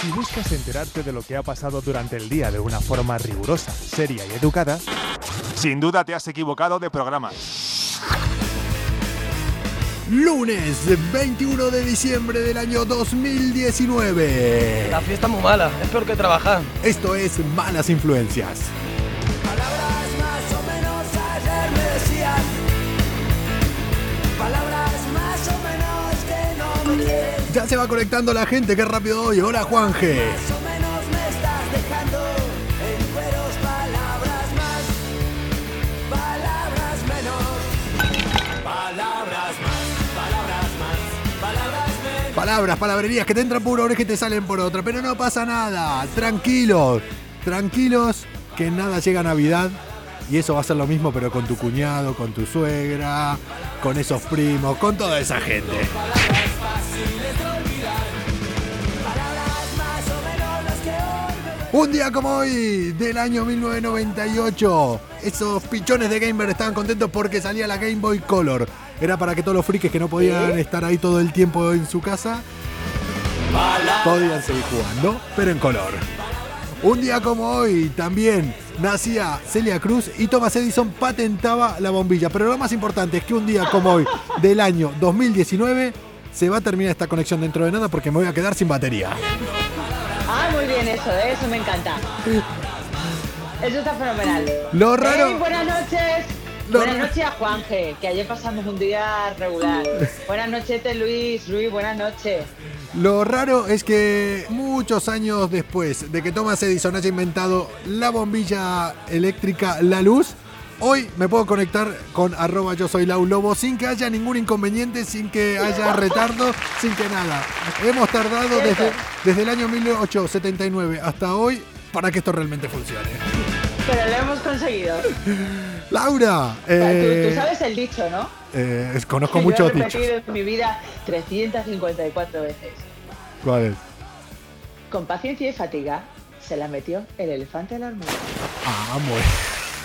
Si buscas enterarte de lo que ha pasado durante el día de una forma rigurosa, seria y educada, sin duda te has equivocado de programa. Lunes 21 de diciembre del año 2019. La fiesta es muy mala, es peor que trabajar. Esto es Malas Influencias. Ya se va conectando la gente, qué rápido hoy. Hola Juanje. Palabras palabrerías que te entran por una y te salen por otra. Pero no pasa nada. Tranquilos. Tranquilos que nada llega a Navidad. Y eso va a ser lo mismo, pero con tu cuñado, con tu suegra, con esos primos, con toda esa gente. Un día como hoy, del año 1998, esos pichones de Gamer estaban contentos porque salía la Game Boy Color. Era para que todos los frikis que no podían estar ahí todo el tiempo en su casa podían seguir jugando, pero en color. Un día como hoy también nacía Celia Cruz y Thomas Edison patentaba la bombilla. Pero lo más importante es que un día como hoy del año 2019 se va a terminar esta conexión dentro de nada porque me voy a quedar sin batería. Ah, muy bien eso, ¿eh? eso me encanta. Eso está fenomenal. Lo raro- buenas noches. Lo buenas noches a Juanje, que ayer pasamos un día regular. buenas noches, Luis. Luis, buenas noches. Lo raro es que muchos años después de que Thomas Edison haya inventado la bombilla eléctrica, la luz, hoy me puedo conectar con arroba yo soy Lau Lobo sin que haya ningún inconveniente, sin que haya retardo, sin que nada. Hemos tardado desde, desde el año 1879 hasta hoy para que esto realmente funcione. Pero lo hemos conseguido. Laura, Tú- eh, tú, sabes el dicho, ¿no? eh, conozco muchos yo he dichos. repetido en mi vida 354 veces. ¿Cuál es? Con paciencia y fatiga se la metió el elefante a la hormiga. Ah, bueno.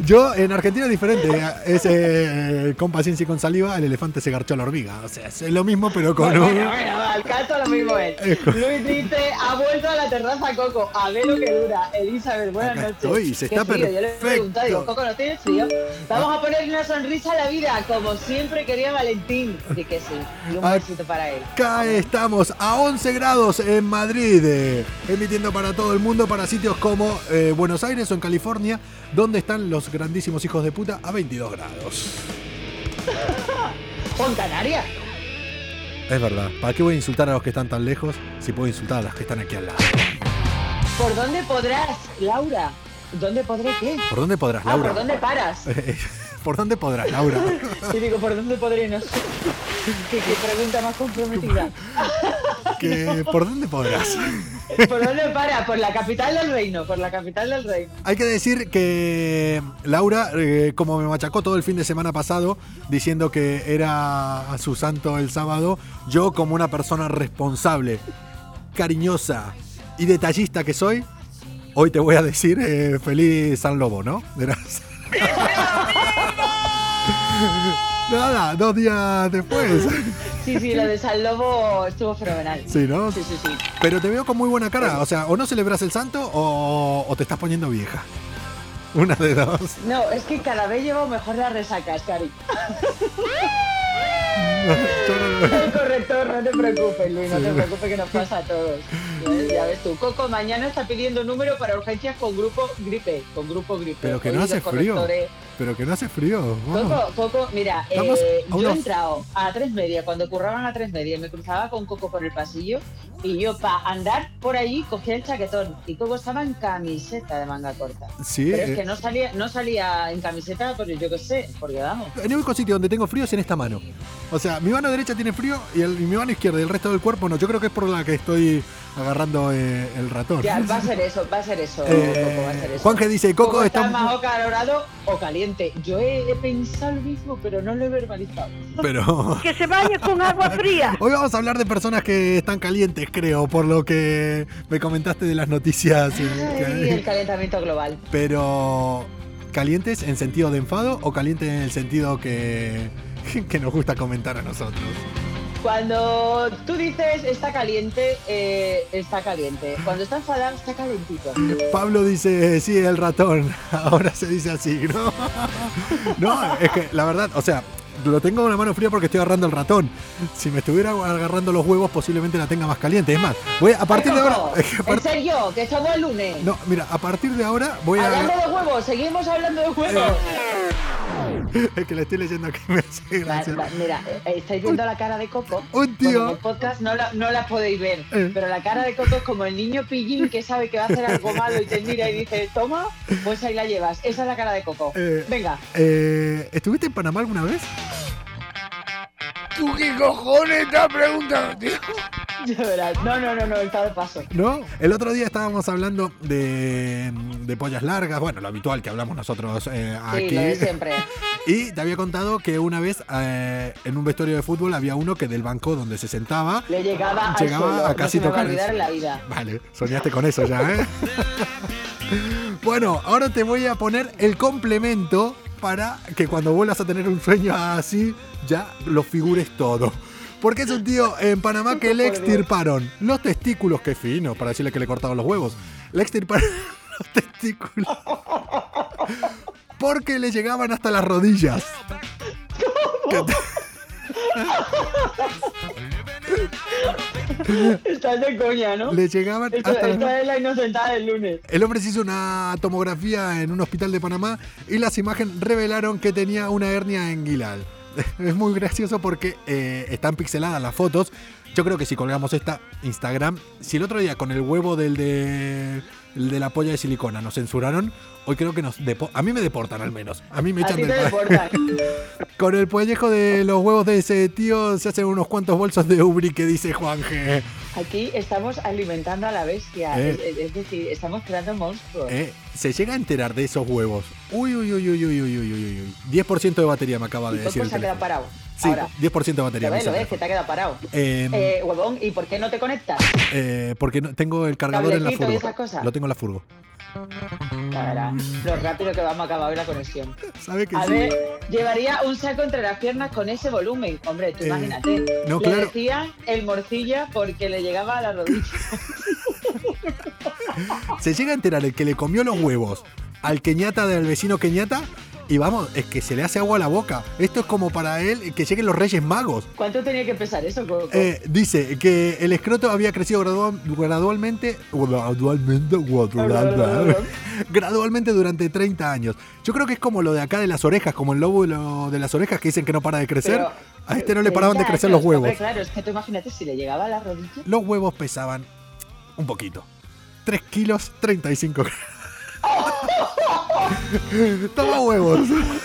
Yo en Argentina es diferente. Es eh, con paciencia y con saliva, el elefante se garchó a la hormiga. O sea, es lo mismo, pero con Bueno, un. bueno, bueno, al caso lo mismo es. Luis dice, ha vuelto a la terraza Coco, a ver lo que dura. Elizabeth, buenas Acá noches. estoy, se está frío, Yo le he perfecto. preguntado, digo, Coco, ¿no tienes frío? Vamos a ponerle una sonrisa a la vida, como siempre quería Valentín. Dije que sí, y un Acá besito para él. estamos a 11 grados en Madrid, eh, emitiendo para todo el mundo, para sitios como eh, Buenos Aires o en California, donde están los grandísimos hijos de puta a 22 grados. ¿O en Canarias? Es verdad. ¿Para qué voy a insultar a los que están tan lejos si puedo insultar a los que están aquí al lado? ¿Por dónde podrás, Laura? ¿Dónde podré qué? ¿Por dónde podrás, Ah, Laura? ¿por dónde paras? ¿Por dónde podrás, Laura? Y digo, ¿por dónde podré? No sé. ¿Qué, qué pregunta más comprometida? ¿Por dónde podrás? ¿Por dónde para? Por la capital del reino, por la capital del reino. Hay que decir que Laura, eh, como me machacó todo el fin de semana pasado, diciendo que era a su santo el sábado, yo como una persona responsable, cariñosa y detallista que soy, hoy te voy a decir eh, feliz San Lobo, ¿no? Verás. Nada, dos días después. Sí, sí, lo de San Lobo estuvo fenomenal. Sí, ¿no? Sí, sí, sí. Pero te veo con muy buena cara. O sea, o no celebras el santo o, o te estás poniendo vieja. Una de dos. No, es que cada vez llevo mejor las resacas, Cari. El corrector, no te preocupes, Luis, no te preocupes que nos pasa a todos. Ya- ves tú, Coco mañana está pidiendo número para urgencias con grupo gripe, con grupo gripe. Pero que Hoy no los hace frío. Pero que no hace frío. Coco, Coco, mira, eh, yo unos- he entrado a tres media, cuando curraban a tres media, me cruzaba con Coco por el pasillo y yo para andar por allí cogía el chaquetón y Coco estaba en camiseta de manga corta. Sí, Pero es eh, que no salía, no salía en camiseta, pues yo qué sé, porque vamos. El único sitio donde tengo frío es en esta mano. O sea, mi mano derecha tiene frío y, el- y mi mano izquierda y el resto del cuerpo no. Yo creo que es por la que estoy agarrando eh, el ratón. Ya, va a ser eso, va a ser eso, Eh, Coco, va a ser eso. Juanje dice, Coco Coco está... está más o calorado o caliente. Yo he, he pensado lo mismo, pero no lo he verbalizado. Pero... Que se bañe con agua fría. Hoy vamos a hablar de personas que están calientes, creo, por lo que me comentaste de las noticias. que Ay, hay. el calentamiento global. Pero... ¿Calientes en sentido de enfado o calientes en el sentido que, que nos gusta comentar a nosotros? Cuando tú dices está caliente, eh, está caliente. Cuando está enfadado, está calentito. Pablo dice, sí, el ratón. Ahora se dice así, ¿no? No, es que la verdad, o sea, lo tengo con la mano fría porque estoy agarrando el ratón. Si me estuviera agarrando los huevos, posiblemente la tenga más caliente. Es más, voy a, a partir de ahora. En serio, que estamos el lunes. no, mira, a partir de ahora voy Hablando a. de huevos, seguimos hablando de huevos. Es que le estoy leyendo aquí, me hace Va- gracia. va- mira, eh, estáis viendo la cara de Coco. Un tío. Bueno, en el podcast no la, no la podéis ver, Eh. pero la cara de Coco es como el niño pillín que sabe que va a hacer algo malo y te mira y dice, toma, pues ahí la llevas. Esa es la cara de Coco. Eh. Venga, Eh, ¿Estuviste en Panamá alguna vez? ¿Tú qué cojones estás preguntando, tío? No, no, no, no, está de paso. ¿No? El otro día estábamos hablando de, de pollas largas, bueno, lo habitual que hablamos nosotros eh, Sí, aquí. lo de siempre. Y te había contado que una vez eh, en un vestuario de fútbol había uno que del banco donde se sentaba Le llegaba, Llegaba al suelo. a casi no se me va a tocar el la vida. Vale, soñaste con eso ya, ¿eh? bueno, ahora te voy a poner el complemento para que cuando vuelvas a tener un sueño así, ya lo figures todo. Porque es un tío en Panamá que le extirparon los testículos, qué fino, para decirle que le cortaron los huevos. Le extirparon los testículos. Porque le llegaban hasta las rodillas. Estás de coña, ¿no? Le llegaban Esto- hasta las esta es la inocentada del lunes. El hombre se hizo una tomografía en un hospital de Panamá y las imágenes revelaron que tenía una hernia inguinal. Es muy gracioso porque eh, están pixeladas las fotos. Yo creo que si colgamos esta Instagram, si el otro día con el huevo del de, el de la polla de silicona nos censuraron, Hoy creo que nos a mí me deportan al menos. A mí me echan del deportan. Con el pellejo de los huevos de ese tío se hacen unos cuantos bolsos de ubri que dice Juan G. Aquí estamos alimentando a la bestia, eh. es, es, decir, estamos creando monstruos. Eh. Se llega a enterar de esos huevos. Uy, uy, uy, uy, uy, uy, uy, uy. 10% de batería me acaba de decir. Se ha quedado parado. Sí, Ahora, 10% de batería. Lo ves, que te ha quedado parado. Eh, eh, huevón, ¿y por qué no te conectas? Eh, porque no, tengo el cargador en la furgo. Lo tengo en la furgo. Lo rápido que vamos a acabar hoy la conexión. ¿Sabe que A sí? ver, llevaría un saco entre las piernas con ese volumen. Hombre, tú Eh, imagínate. no, le claro. decían el morcilla porque le llegaba a la rodilla. Se llega a enterar el que le comió los huevos al queñata del vecino queñata y vamos, es que se le hace agua a la boca. Esto es como para él que lleguen los Reyes Magos. ¿Cuánto tenía que pesar eso, Coco? Eh, dice que el escroto había crecido gradual- gradualmente, gradualmente, gradualmente durante 30 años. Yo creo que es como lo de acá de las orejas, como el lobo de las orejas que dicen que no para de crecer. Pero, a este no le eh, paraban de crecer los huevos. hombre, claro, es que tú imagínate si le llegaba a la rodilla. Los huevos pesaban un poquito. 3 kilos 35 gramos. Toma huevos.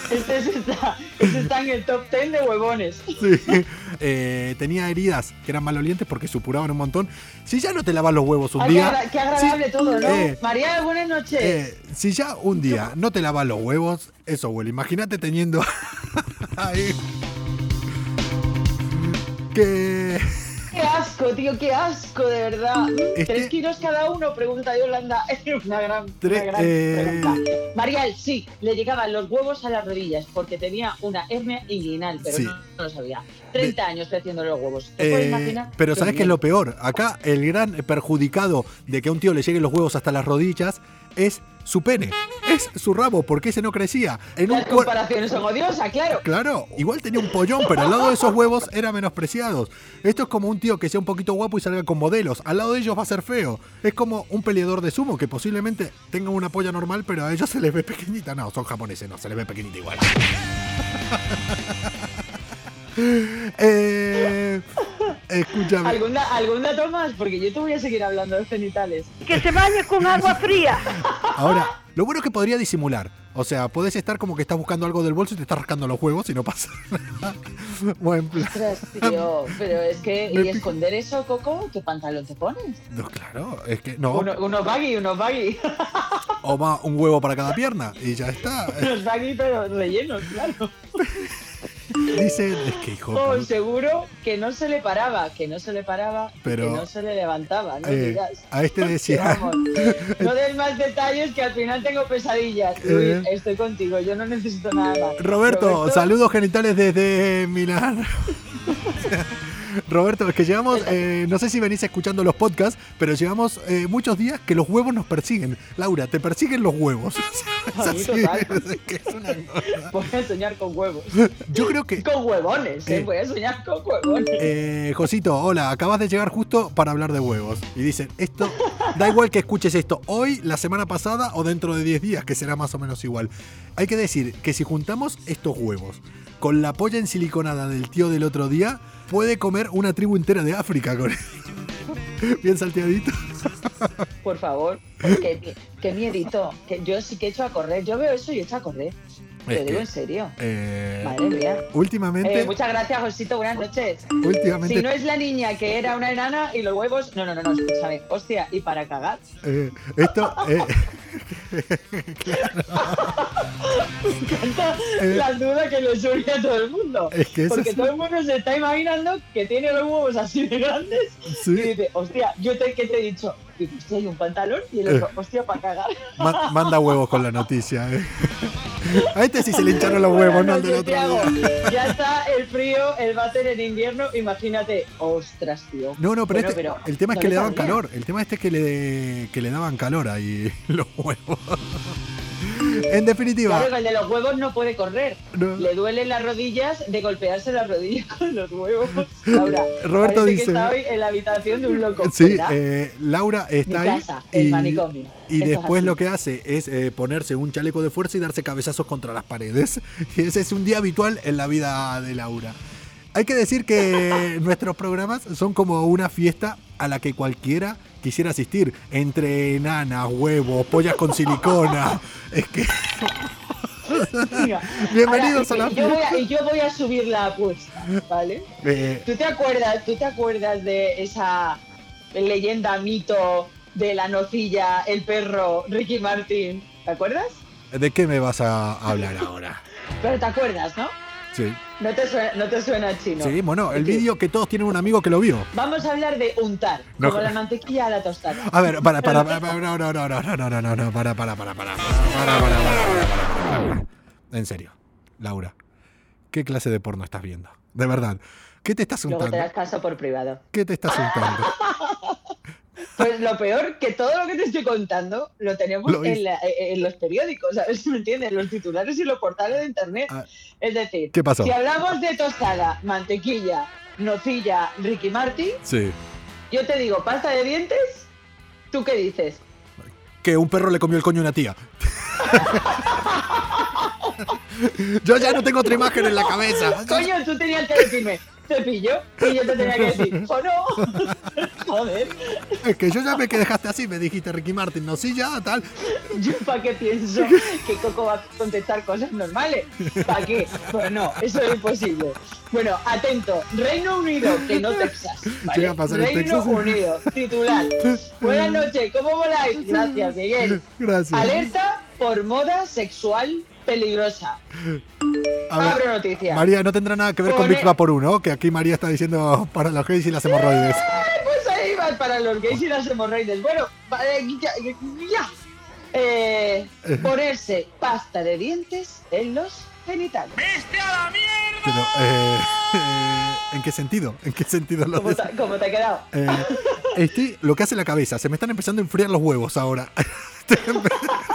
Este sí está, este está en el top 10 de huevones. Sí. Eh, tenía heridas que eran malolientes porque supuraban un montón. Si ya no te lavas los huevos un Ay, día. qué agradable todo, ¿no? eh, María, buenas noches. eh, si ya un día no te lavas los huevos, eso huele. Imagínate teniendo ahí. Que. Qué asco, tío, qué asco, de verdad. ¿Tres kilos cada uno? Pregunta Yolanda. Es una gran, Tre- una gran eh, pregunta. Mariel, sí, le llegaban los huevos a las rodillas porque tenía una hernia inguinal, pero Sí. no, no lo sabía. 30 años creciendo los huevos. ¿Te puedes Eh, imaginar? pero ¿sabes qué es lo peor? Acá el gran perjudicado de que a un tío le lleguen los huevos hasta las rodillas es su pene. Es su rabo, porque ese no crecía. En un Las cuer- comparaciones son odiosas, claro. Claro, igual tenía un pollón, pero al lado de esos huevos era menospreciados. Esto es como un tío que sea un poquito guapo y salga con modelos. Al lado de ellos va a ser feo. Es como un peleador de sumo que posiblemente tenga una polla normal, pero a ellos se les ve pequeñita. No, son japoneses, no, se les ve pequeñita igual. eh, escúchame. ¿Algún, da- ¿Algún dato más? Porque yo te voy a seguir hablando de genitales. Que se bañe con agua fría. Ahora, lo bueno es que podría disimular. O sea, podés estar como que estás buscando algo del bolso y te estás rascando los huevos y no pasa nada. Buen plan. Ostras, tío, pero es que, ¿y esconder eso, Coco? ¿Qué pantalón te pones? No, claro, es que no. Uno, unos baggy, unos baggy. O va un huevo para cada pierna y ya está. unos baggy, pero rellenos, claro. Dicen, es que hijo. Seguro que no se le paraba, que no se le paraba, Pero, que no se le levantaba, no eh, a este decía. vamos, no des más detalles que al final tengo pesadillas. Eh. Luis, estoy contigo, yo no necesito nada más. Roberto, saludos genitales desde Milán. Roberto, es que llevamos, eh, no sé si venís escuchando los podcasts, pero llevamos eh, muchos días que los huevos nos persiguen. Laura, te persiguen los huevos. Total. es. Voy a soñar con huevos. Yo creo que Con huevones, ¿eh? Eh. Voy a soñar con huevones. Eh, Josito, hola, acabas de llegar justo para hablar de huevos. Y dicen, esto, da igual que escuches esto hoy, la semana pasada o dentro de 10 días, que será más o menos igual. Hay que decir que si juntamos estos huevos con la polla en siliconada del tío del otro día, puede comer una tribu entera de África con Bien salteadito. Por favor, qué, qué miedito. Que yo sí que he hecho a correr. Yo veo eso y he hecho a correr. Te Es lo que- digo en serio. Eh, Madre mía. últimamente, Eh, muchas gracias, Josito. Buenas noches. últimamente, Si no es la niña que era una enana y los huevos. No, no, no, no, escúchame. Hostia, y para cagar. eh, esto, eh, Tanta Eh. la duda que le surge a todo el mundo. Es que eso Porque es- todo el mundo se está imaginando que tiene los huevos así de grandes sí, y dice, hostia, yo te, te he dicho, y hostia, hay un pantalón y el otro, hostia, para cagar. ma- manda huevos con la noticia. eh. A este sí se le hincharon los huevos, no al del otro día. Ya está el frío, el váter en invierno, imagínate, ostras, tío. No, no, pero, Bueno, este- pero el tema es que le le daban calor. El tema este es que le, que le daban calor ahí los huevos. En definitiva, Claro el de los huevos no puede correr. No. Le duelen las rodillas de golpearse las rodillas con los huevos. Laura, Roberto dice- que está hoy en la habitación de un loco. sí, eh, Laura Mi está ahí casa, el y, manicomio. y después lo que hace es eh, ponerse un chaleco de fuerza y darse cabezazos contra las paredes. Y ese es un día habitual en la vida de Laura. Hay que decir que nuestros programas son como una fiesta a la que cualquiera quisiera asistir. Entre enanas, huevos, pollas con silicona. Es que Mira, Bienvenidos ahora, a la yo voy a, yo voy a subir la apuesta, ¿vale? eh, ¿Tú te acuerdas, tú te acuerdas de esa leyenda, mito de la nocilla, el perro, Ricky Martin? ¿Te acuerdas? ¿de qué me vas a hablar ahora? Pero te acuerdas, ¿no? Sí, No te suena, no te suena chino. sí bueno, el vídeo que todos tienen un amigo que lo vio. Vamos a hablar de untar, No. como la mantequilla a la tostada. A ver, para, para, para, para, no, no, no, no, no, no, no, no, no, para, para, para, para, para, para, para, para, para, para. En serio, Laura, ¿qué clase de porno estás viendo? De verdad, ¿qué te estás Luego te untando? das caso por privado. ¿Qué te estás untando? Pues lo peor, que todo lo que te estoy contando lo tenemos Lo en, hice. la- en los periódicos, ¿sabes? ¿Me entiendes? Los titulares y los portales de internet. Ah, Es decir, ¿Qué pasó? si hablamos de tostada, mantequilla, nocilla, Ricky Martin, Sí, yo te digo, pasta de dientes, ¿tú qué dices? que un perro le comió el coño a una tía. Yo ya no tengo otra imagen en la cabeza. Coño, tú tenías que decirme, cepillo, y yo te tenía que decir, ¿o no? Joder, Es que yo ya me que dejaste así, me dijiste Ricky Martin, no, sí, ya, tal. ¿yo para qué pienso que Coco va a contestar cosas normales? ¿Para qué? Pues no, eso es imposible. Bueno, atento, Reino Unido, que no Texas. ¿vale? A pasar Reino Texas. Unido, titular. Buenas noches, ¿cómo voláis? Gracias, Miguel. Gracias. Alerta por moda sexual peligrosa. A ver, Abro noticia. María, no tendrá nada que ver con Big por uno, que aquí María está diciendo para los gays y las hemorroides. Pues ahí va para los gays y las hemorroides. Bueno, vale, ya. ya. Eh, ponerse pasta de dientes en los genitales. Pero, eh, eh, ¿en qué sentido? ¿En qué sentido lo ¿Cómo te, cómo te ha quedado? Eh, estoy, lo que hace la cabeza, se me están empezando a enfriar los huevos ahora.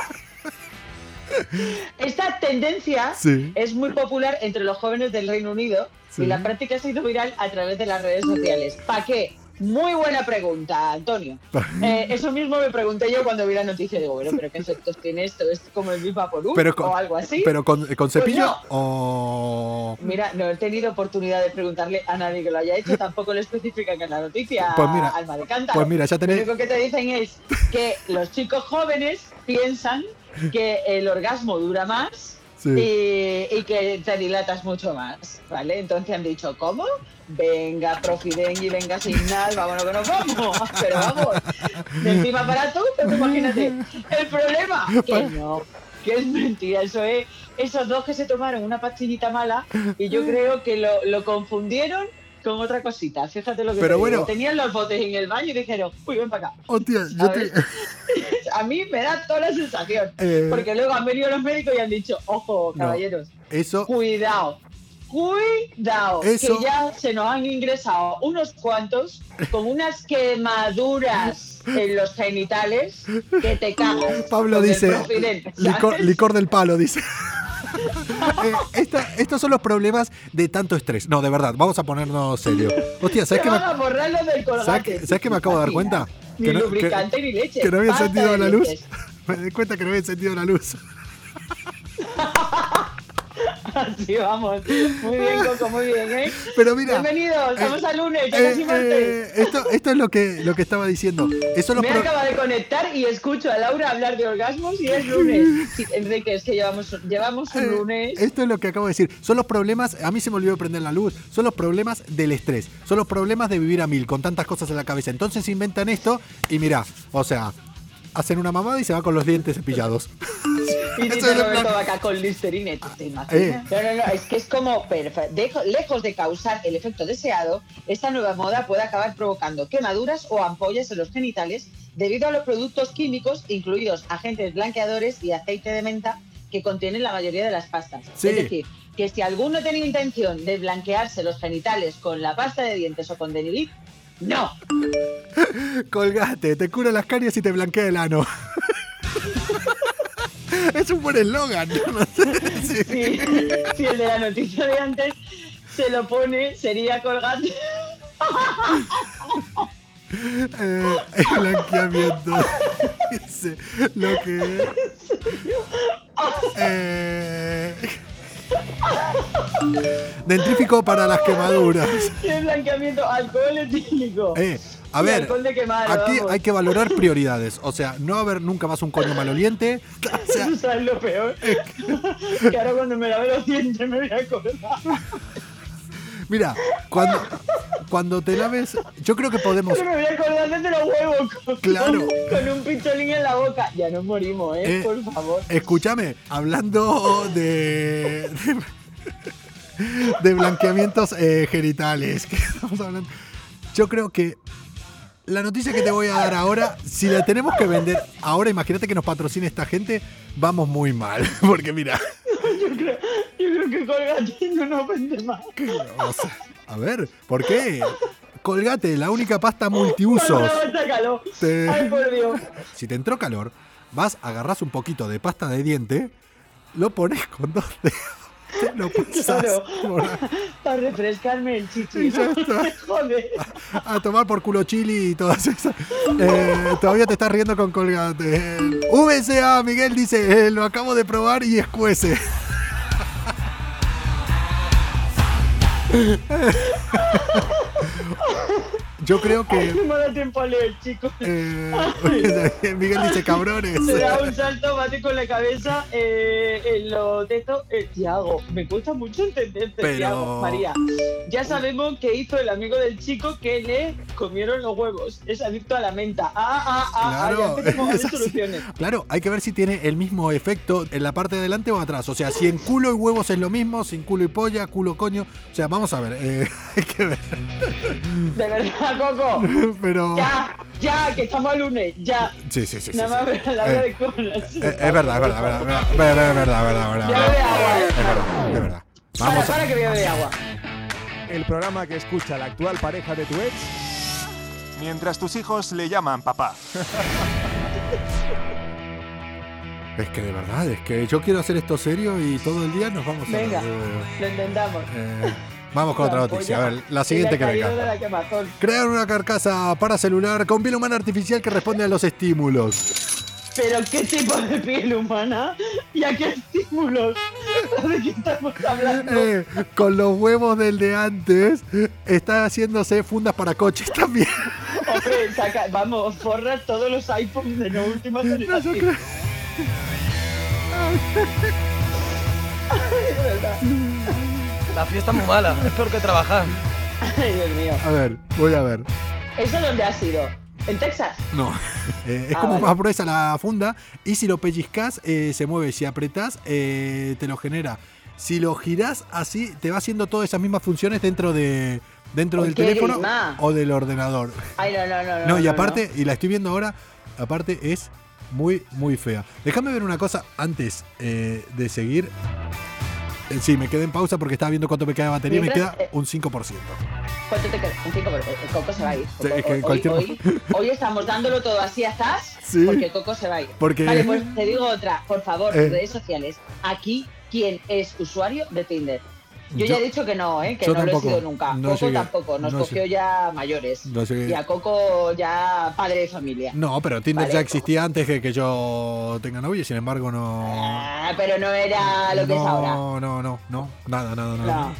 Esta tendencia Sí. es muy popular entre los jóvenes del Reino Unido Sí. y la práctica se hizo viral a través de las redes sociales. ¿Para qué? Muy buena pregunta, Antonio. Eh, eso mismo me pregunté yo cuando vi la noticia. Digo, bueno, pero ¿qué efectos tiene esto? ¿Es como el Viva por Pero con, o algo así? pero con, con cepillo no. o... Mira, no he tenido oportunidad de preguntarle a nadie que lo haya hecho, tampoco le especifican en la noticia Pues mira, alma de cántaro. pues mira, ya Lo tenéis... único que te dicen es que los chicos jóvenes piensan que el orgasmo dura más Sí. y, y que te dilatas mucho más, ¿vale? Entonces han dicho, ¿cómo? Venga, profidengui, venga sin nada, vámonos que nos vamos. Pero vamos, de encima para tú, pero imagínate. El problema, que no, que es mentira, eso es esos dos que se tomaron una pastillita mala y yo creo que lo, lo confundieron con otra cosita. Fíjate lo que Pero te digo. bueno. tenían los botes en el baño y dijeron, uy, ven para acá. Hostia, A yo te... A mí me da toda la sensación. Eh. Porque luego han venido los médicos y han dicho, ojo, No. caballeros, Eso, cuidado. Cuidado, Eso- que ya se nos han ingresado unos cuantos con unas quemaduras en los genitales que te cagas. Pablo dice, licor, licor del palo, dice. Eh, esta- estos son los problemas de tanto estrés. No, de verdad, vamos a ponernos serio. Hostia, ¿sabes qué me. ¿sabes sabes me acabo de dar cuenta? Ni Que no- lubricante que- ni leche. que no había encendido la luz. Me di cuenta que no había encendido la luz. Así vamos. Muy bien, Coco, muy bien, ¿eh? Pero mira. Bienvenidos, estamos eh, al lunes, ya eh, casi martes. eh, esto, esto es lo que, lo que estaba diciendo. Eso Me pro- acaba de conectar y escucho a Laura hablar de orgasmos y es lunes. Sí, Enrique, es que llevamos, llevamos un Eh, lunes. Esto es lo que acabo de decir. Son los problemas, a mí se me olvidó prender la luz, son los problemas del estrés, son los problemas de vivir a mil, con tantas cosas en la cabeza. Entonces inventan esto y mirá, o sea, hacen una mamada y se va con los dientes cepillados. Y dice es lo plan- Vaca con Listerine, ¿tú te imaginas? Eh. No, no, no, es que es como, perfe- dejo- lejos de causar el efecto deseado, esta nueva moda puede acabar provocando quemaduras o ampollas en los genitales debido a los productos químicos, incluidos agentes blanqueadores y aceite de menta, que contienen la mayoría de las pastas. Sí. Es decir, que si alguno tenía intención de blanquearse los genitales con la pasta de dientes o con Denilit, no. Colgate, te cura las caries y te blanquea el ano. es un buen eslogan. no sé. Sí. Si, si el de la noticia de antes se lo pone, sería colgate. Eh, el blanqueamiento. Dice lo que. Eh, dentrífico para las quemaduras. El blanqueamiento, alcohol etílico. Eh, a ver, quemar, aquí vamos. hay que valorar prioridades. O sea, no haber nunca más un coño maloliente. O sea, ¿Sabes lo peor? que ahora cuando me lave los dientes me voy a acordar. mira, cuando, cuando te laves, yo creo que podemos. Que me voy a acordar de los huevos. Con, Claro. Con un pincholín en la boca. Ya nos morimos, ¿eh? Eh, Por favor. Escúchame, hablando de. de, de blanqueamientos eh, genitales. que estamos hablando. Yo creo que la noticia que te voy a dar ahora, si la tenemos que vender ahora, imagínate que nos patrocine esta gente, vamos muy mal. Porque mira, Yo creo, yo creo que Colgate no nos vende más. o sea, a ver, ¿por qué? Colgate, la única pasta multiusos. Calor. Te- Ay, por Dios. Si te entró calor, vas, agarrás un poquito de pasta de diente, lo pones con dos dedos, te lo pasas Claro. por- Para refrescarme el chichi. Está. Joder. a tomar por culo chili y todas esas. Eh, todavía te estás riendo con colgate. VCA, Miguel dice, eh, lo acabo de probar y escuece. Yo creo que No me da tiempo a leer, chicos. eh, Miguel dice cabrones. Se da un salto, bate con la cabeza eh, en los dedos. Eh, Tiago, me cuesta mucho entenderte, Pero- Tiago. María, ya sabemos que hizo el amigo del chico que le comieron los huevos. Es adicto a la menta. Ah, ah, ah, Claro, ah, ya empezamos a es ver así. soluciones. Claro, hay que ver si tiene el mismo efecto en la parte de adelante o atrás. O sea, si en culo y huevos es lo mismo, sin culo y polla, culo coño. O sea, vamos a ver, eh, hay que ver. De verdad, Coco. Pero. Ya, ya, que estamos el lunes, ya. Sí, sí, sí. Nada sí. más la hora Eh, de colas. Eh, es verdad, es verdad, es verdad, es verdad, es verdad, es verdad, es verdad, eh. es. Para, Vamos para a, que voy a beber agua. El programa que escucha la actual pareja de tu ex mientras tus hijos le llaman papá. es que de verdad, es que yo quiero hacer esto serio y todo el día nos vamos a. Venga, eh, lo intentamos. eh, vamos con otra noticia. A ver, la siguiente que venga. Crear una carcasa para celular con piel humana artificial que responde a los estímulos. Pero qué tipo de piel humana y a qué estímulos. ¿De qué estamos hablando? Eh, con los huevos del de antes, está haciéndose fundas para coches también. Hombre, saca, vamos, forra todos los iPhones de la última No, generación. creo- La fiesta es muy mala, es peor que trabajar. Ay, Dios mío. A ver, voy a ver. ¿Eso dónde ha sido? ¿En Texas? No. Eh, es Ah, como vale. más gruesa la funda. Y si lo pellizcas, eh, se mueve. Si apretás, eh, te lo genera. Si lo girás así, te va haciendo todas esas mismas funciones dentro de dentro del teléfono grima. o del ordenador. Ay, no, no, no. No, y aparte, y la estoy viendo ahora, aparte es muy, muy fea. Déjame ver una cosa antes eh, de seguir. Eh, Sí, me quedé en pausa porque estaba viendo cuánto me queda de batería y me queda un 5%. ¿Cuánto te queda? Un 5 El Coco se va a ir. Sí, es que en hoy, cualquier hoy- hoy estamos dándolo todo así a zas Sí. porque Coco se va a ir. Porque- Vale, pues te digo otra. Por favor, Eh. redes sociales. Aquí, ¿quién es usuario de Tinder? Yo, Yo- ya he dicho que no, ¿eh? que no lo he tampoco. sido nunca. No Coco tampoco, nos No cogió ya mayores. No. Y a Coco ya padre de familia. No, pero Tinder Vale. ya existía antes de que yo tenga novia y sin embargo no. Ah, pero no era lo que es ahora. No, no, no, no, nada, nada, nada.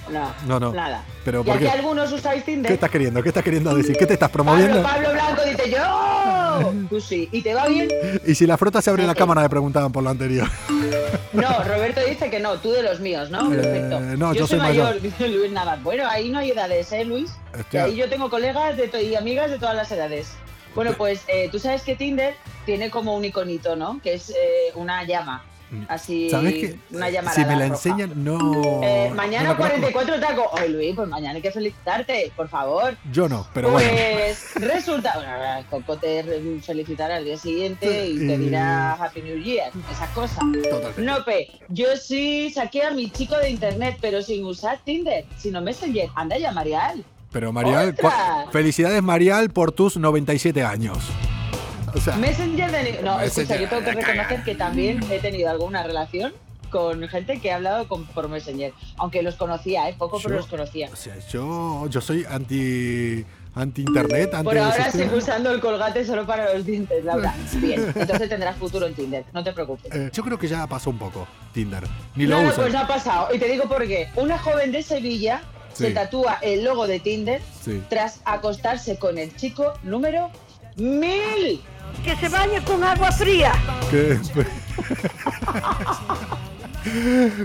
No, no, nada. Pero ¿Y ¿por qué? algunos usáis Tinder? ¿Qué estás queriendo? ¿Qué estás queriendo decir? ¿Qué te estás promoviendo? Pablo Blanco dice yo. Tú sí. ¿Y te va bien? Y si la frota se abre la Sí. cámara, me preguntaban por lo anterior. No, Roberto dice que no, tú de los míos, ¿no? Eh, Perfecto. no, yo soy mayor. dice Luis Navas. Bueno, ahí no hay edades, ¿eh, Luis? Hostia. ahí yo tengo colegas de y amigas de todas las edades. Bueno, pues eh, tú sabes que Tinder tiene como un iconito, ¿no? Que es eh, una llama. Así, ¿Sabes qué? una llamarada Si me la roja. enseñan, no. Eh, no mañana conozco. 44 tacos. Oye, Luis, pues mañana hay que felicitarte, por favor. Yo no, pero bueno. pues resulta, bueno, Coco te felicitará al día siguiente y te dirá Happy New Year, esas cosas. Totalmente. No, pe, yo sí saqué a mi chico de internet, pero sin usar Tinder, sino Messenger. Anda ya, Marial. Pero Marial, felicidades Marial por tus 97 años. O sea, Messenger de... No, escucha, Messenger, yo tengo que reconocer que también he tenido alguna relación con gente que ha hablado con, por Messenger. Aunque los conocía, ¿eh? Poco, pero Yo- los conocía. o sea, yo, yo soy anti, anti internet, anti Por ahora sigo usando el colgate solo para los dientes, Laura. Bien, entonces tendrás futuro en Tinder, no te preocupes. Eh, yo creo que ya pasó un poco Tinder. Ni No, lo no, pues ha pasado. Y te digo por qué. Una joven de Sevilla Sí. se tatúa el logo de Tinder Sí. tras acostarse con el chico número mil. Que se bañe con agua fría. ¿Qué?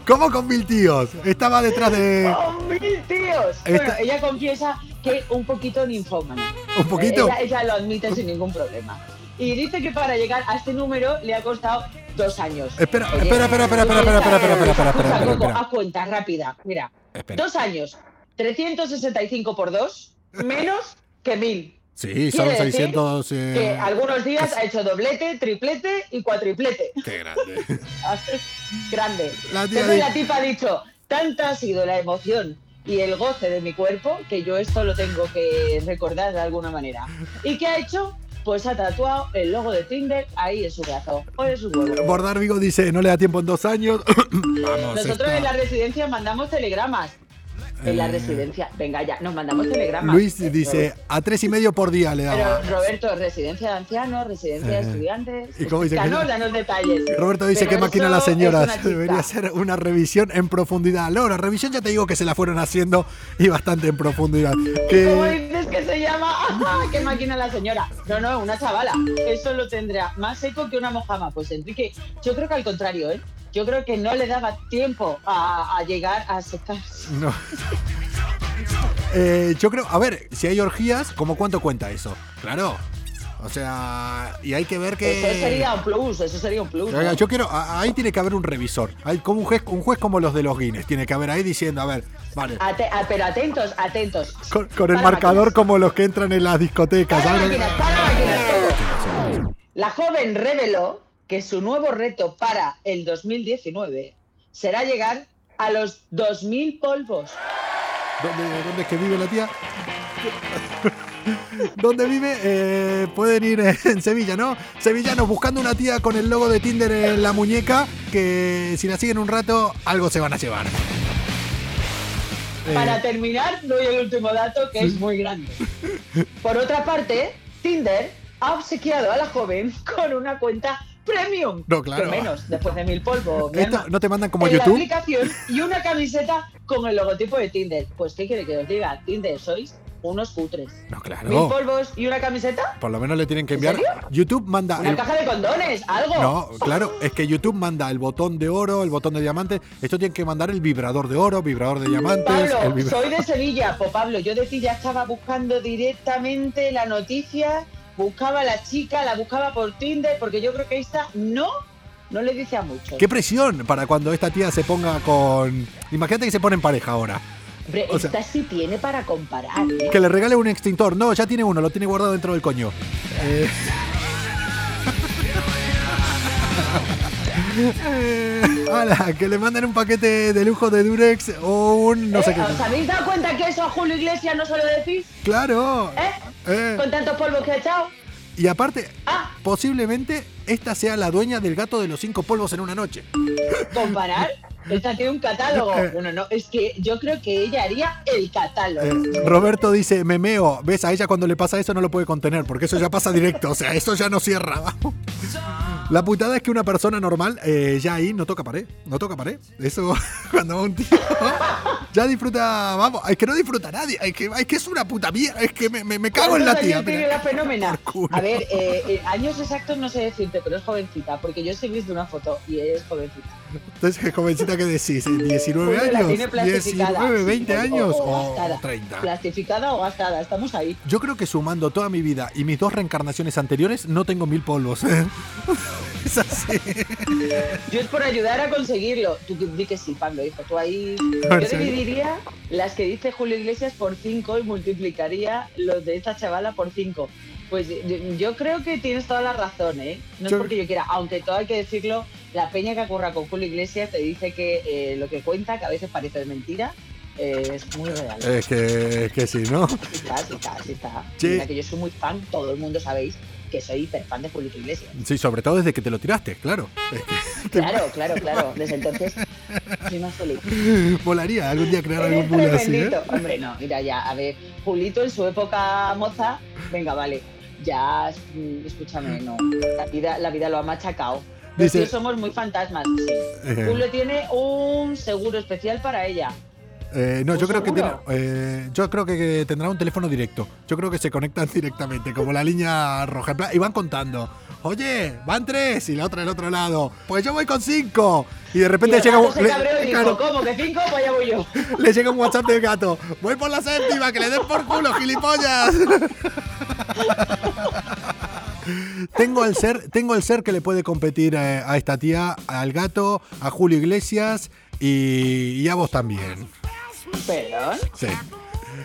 ¿Cómo con mil tíos? Estaba detrás de. ¡Con mil tíos! Esta- Bueno, ella confiesa que un poquito ninfómana. ¿Un poquito? Ella, ella lo admite sin ningún problema. Y dice que para llegar a este número le ha costado dos años. Espera, Oye, espera, espera, espera, espera, espera, espera, espera, espera, espera, haz cuenta rápida. Mira, Espera. dos años, 365 por dos, menos que mil. Sí, son Quiere decir 600. eh, Que algunos días ha hecho doblete, triplete y cuatriplete. Qué grande. Grande. La tía Entonces la tipa ha dicho, tanta ha sido la emoción y el goce de mi cuerpo que yo esto lo tengo que recordar de alguna manera. ¿Y qué ha hecho? Pues ha tatuado el logo de Tinder ahí en su brazo o en su huevo. Bordar Vigo dice: no le da tiempo en dos años. Vamos, Nosotros en la residencia mandamos telegramas. En la Eh, residencia, venga ya, nos mandamos telegramas. Luis Eh, dice: a tres y medio por día le Pero daba. Roberto, residencia de ancianos, residencia de Eh, estudiantes. ¿y cómo dice que- Danos, danos detalles. Roberto dice Pero que máquina las señoras. Debería ser una revisión en profundidad. No, la revisión ya te digo que se la fueron haciendo y bastante en profundidad. ¿Cómo Que, dices que se llama? ¡Ah, ¡Qué máquina la señora! No, no, una chavala. Eso lo tendrá más seco que una mojama. Pues Enrique, yo creo que al contrario, ¿eh? Yo creo que no le daba tiempo a, a llegar a secarse. no. Eh, yo creo, a ver, si hay orgías, ¿cómo cuánto cuenta eso? Claro. O sea, y hay que ver que. Eso sería un plus, eso sería un plus. ¿no? Yo quiero, a- ahí tiene que haber un revisor. Hay como un juez, un juez como los de los Guinness. Tiene que haber ahí diciendo, a ver, vale. Ate- ah, pero atentos, atentos. Con, con el marcador máquinas. como los que entran en las discotecas. Para máquinas, para máquinas. La joven reveló que su nuevo reto para el 2019 será llegar a los 2.000 polvos. ¿Dónde, dónde es que vive la tía? ¿Dónde vive? Eh, pueden ir en Sevilla, ¿no? Sevillanos buscando una tía con el logo de Tinder en la muñeca que si la siguen un rato algo se van a llevar. Eh, Para terminar, doy el último dato que es muy grande. Por otra parte, Tinder ha obsequiado a la joven con una cuenta premium. No, claro. Menos, después de mil polvos. mi ¿Esto alma. no te mandan como en la YouTube? aplicación y una camiseta con el logotipo de Tinder. Pues, ¿qué quiere que os diga? Tinder, sois unos cutres. No, Mil claro. polvos y una camiseta. Por lo menos le tienen que ¿En enviar. YouTube manda. Una el- caja de condones, algo. No, claro, es que YouTube manda el botón de oro, el botón de diamante. Esto tiene que mandar el vibrador de oro, vibrador de diamantes. el Pablo, soy de Sevilla. Pues Pablo, yo de ti ya estaba buscando directamente la noticia, buscaba a la chica, la buscaba por Tinder, porque yo creo que esta no, no le dice a mucho. Qué presión para cuando esta tía se ponga con. Imagínate que se pone en pareja ahora. Hombre, o sea- esta sí tiene para comparar. ¿eh? Que le regale un extintor. No, ya tiene uno, lo tiene guardado dentro del coño. Eh, Eh, ala, que le manden un paquete de lujo de Durex o un no sé Eh, qué. ¿Os habéis dado cuenta que eso a Julio Iglesias no se lo decís? Claro. ¿Eh? Eh, Con tantos polvos que ha echado. Y aparte, Ah, posiblemente esta sea la dueña del gato de los cinco polvos en una noche. comparar. Esta tiene un catálogo. Eh. Bueno, no, es que yo creo que ella haría el catálogo. Eh, Roberto dice, memeo, ves, a ella cuando le pasa eso no lo puede contener, porque eso ya pasa directo, o sea, eso ya no cierra. La putada es que una persona normal eh, ya ahí no toca pared, no toca pared. Eso, cuando va un tío, ya disfruta, vamos, es que no disfruta nadie, es que, es que es una puta mía, es que me, me- me cago en la ¿Cuántos tía. la fenómena? A ver, eh, eh, años exactos no sé decirte, pero es jovencita, porque yo sí he visto una foto y es jovencita. Entonces, ¿qué jovencita que decís? ¿19 Julio la años? tiene plastificada. ¿19, 20 Sí, años o o gastada. 30? Plastificada o gastada, estamos ahí. Yo creo que sumando toda mi vida y mis dos reencarnaciones anteriores, no tengo mil polvos. es así. Yo es por ayudar a conseguirlo. Tú que- di que sí, Pablo, hijo. Tú ahí. Yo dividiría las que dice Julio Iglesias por 5 y multiplicaría los de esta chavala por 5. Pues yo, yo creo que tienes toda la razón, ¿eh? No Yo- es porque yo quiera, aunque todo hay que decirlo, la peña que ocurra con Julio Iglesias te dice que eh, lo que cuenta, que a veces parece mentira, eh, es muy real. Es que, es que sí, ¿no? Sí está, sí está, sí está. Mira que yo soy muy fan, todo el mundo sabéis que soy hiper fan de Julio Iglesias. Sí, sobre todo desde que te lo tiraste, claro. Claro, claro, claro. Desde entonces soy más feliz. molaría algún día crear algún bulo así, ¿eh? Hombre, no, mira ya, a ver, Julito en su época moza, venga, vale, ya, mm, escúchame, no, la vida, la vida lo ha machacado. Dice- somos muy fantasmas, sí. Eh. Julio tiene un seguro especial para ella. Eh, no, ¿Un yo creo que tiene, eh, yo creo que tendrá un teléfono directo. Yo creo que se conectan directamente, como la línea roja. En plan, Y van contando. Oye, van tres y la otra del otro lado. Pues yo voy con cinco. Y de repente llega un, le- cabreó y dijo, claro, ¿cómo que cinco? Pues ya voy yo. le llega un WhatsApp del gato. Voy por la séptima, que le den por culo, gilipollas. Tengo el ser, tengo el ser que le puede competir eh, a esta tía, al gato, a Julio Iglesias y, y a vos también. Perdón. Sí.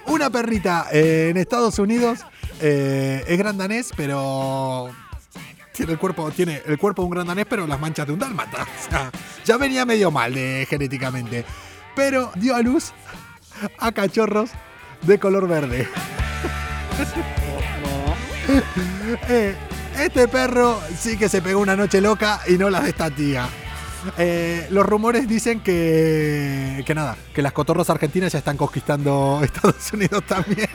Una perrita eh, en Estados Unidos eh, es gran danés, pero tiene el cuerpo, tiene el cuerpo de un gran danés, pero las manchas de un dálmata. O sea, ya venía medio mal de, genéticamente. Pero dio a luz a cachorros de color verde. Eh, este perro sí que se pegó una noche loca y no la de esta tía. Eh, los rumores dicen que, que nada, que las cotorras argentinas ya están conquistando Estados Unidos también.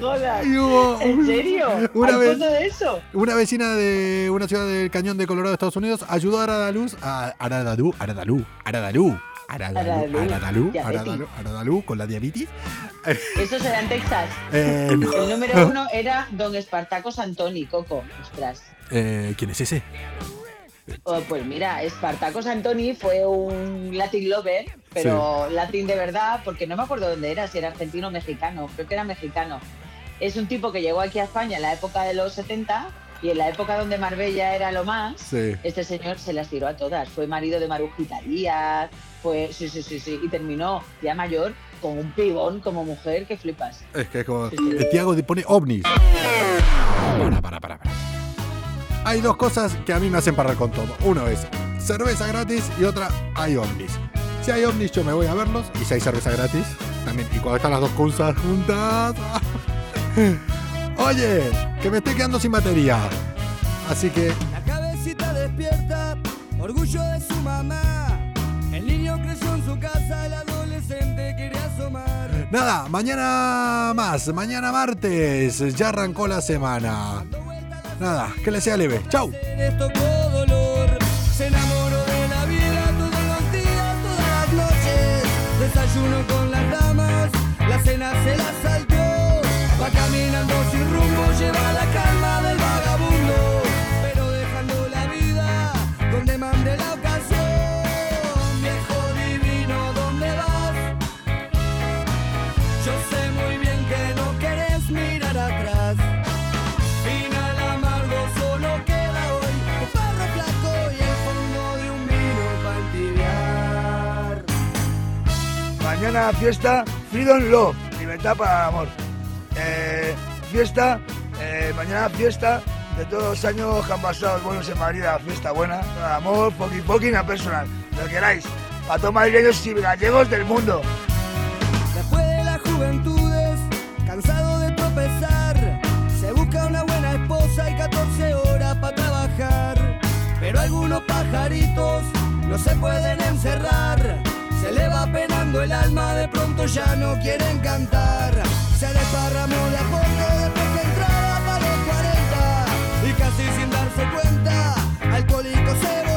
Hubo ¿En serio? Una ¿Hay vez- de eso? Una vecina de una ciudad del Cañón de Colorado, Estados Unidos, ayudó a Aradalú, a Aradalú, Aradalú, Aradalú, Aradalú, Aradalú, Aradalú. Aradalú, Aradalú, con la diabetes. Eso será en Texas. Eh, no. El número uno era Don Espartaco Santoni, Coco. Ostras. Eh, ¿Quién es ese? Oh, pues mira, Espartaco Santoni fue un Latin lover, pero Latin de verdad, porque no me acuerdo dónde era, si era argentino o mexicano, creo que era mexicano. Es un tipo que llegó aquí a España en la época de los 70 y en la época donde Marbella era lo más, Sí. este señor se las tiró a todas. Fue marido de Marujita Díaz, fue, sí, sí, sí, sí, y terminó ya mayor con un pibón como mujer que flipas. Es que como. Sí, sí. Tiago pone ovnis. Para, para, para, para. Hay dos cosas que a mí me hacen parar con todo. Uno es cerveza gratis y otra hay ovnis. Si hay ovnis, yo me voy a verlos. Y si hay cerveza gratis, también. Y cuando están las dos cosas juntas. Oye, que me estoy quedando sin batería. Así que La cabecita despierta, orgullo de su mamá. El niño creció en su casa, el adolescente quería asomar. nada, mañana más. Mañana martes. Ya arrancó la semana. Nada, que le sea leve. Chau. Desayuno con las damas, la cena se la saltó. Va caminando sin rumbo, lleva la Mañana fiesta Freedom Love, libertad para el amor. Eh, fiesta, eh, mañana fiesta de todos los años que han pasado buenos en Madrid, fiesta buena, amor, poqui poqui, una personal, lo que queráis, a todos madrileños y gallegos del mundo. Después de las juventudes, cansado de tropezar, se busca una buena esposa y 14 horas para trabajar. Pero algunos pajaritos no se pueden encerrar, se le va penando el alma, de pronto ya no quieren cantar. Se desparramó de a poco después que entraba para los 40 y casi sin darse cuenta, alcohólico se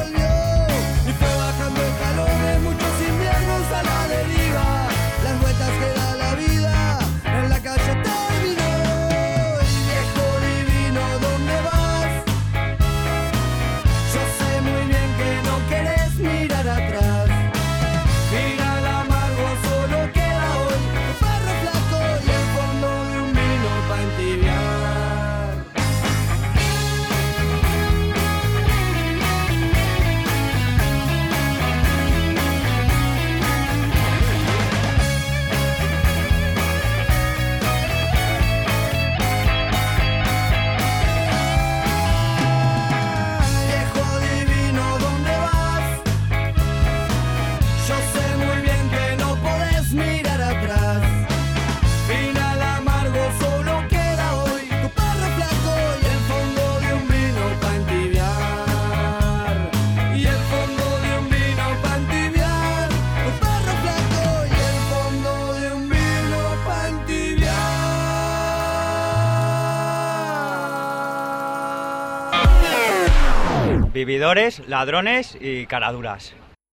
ladrones y caraduras.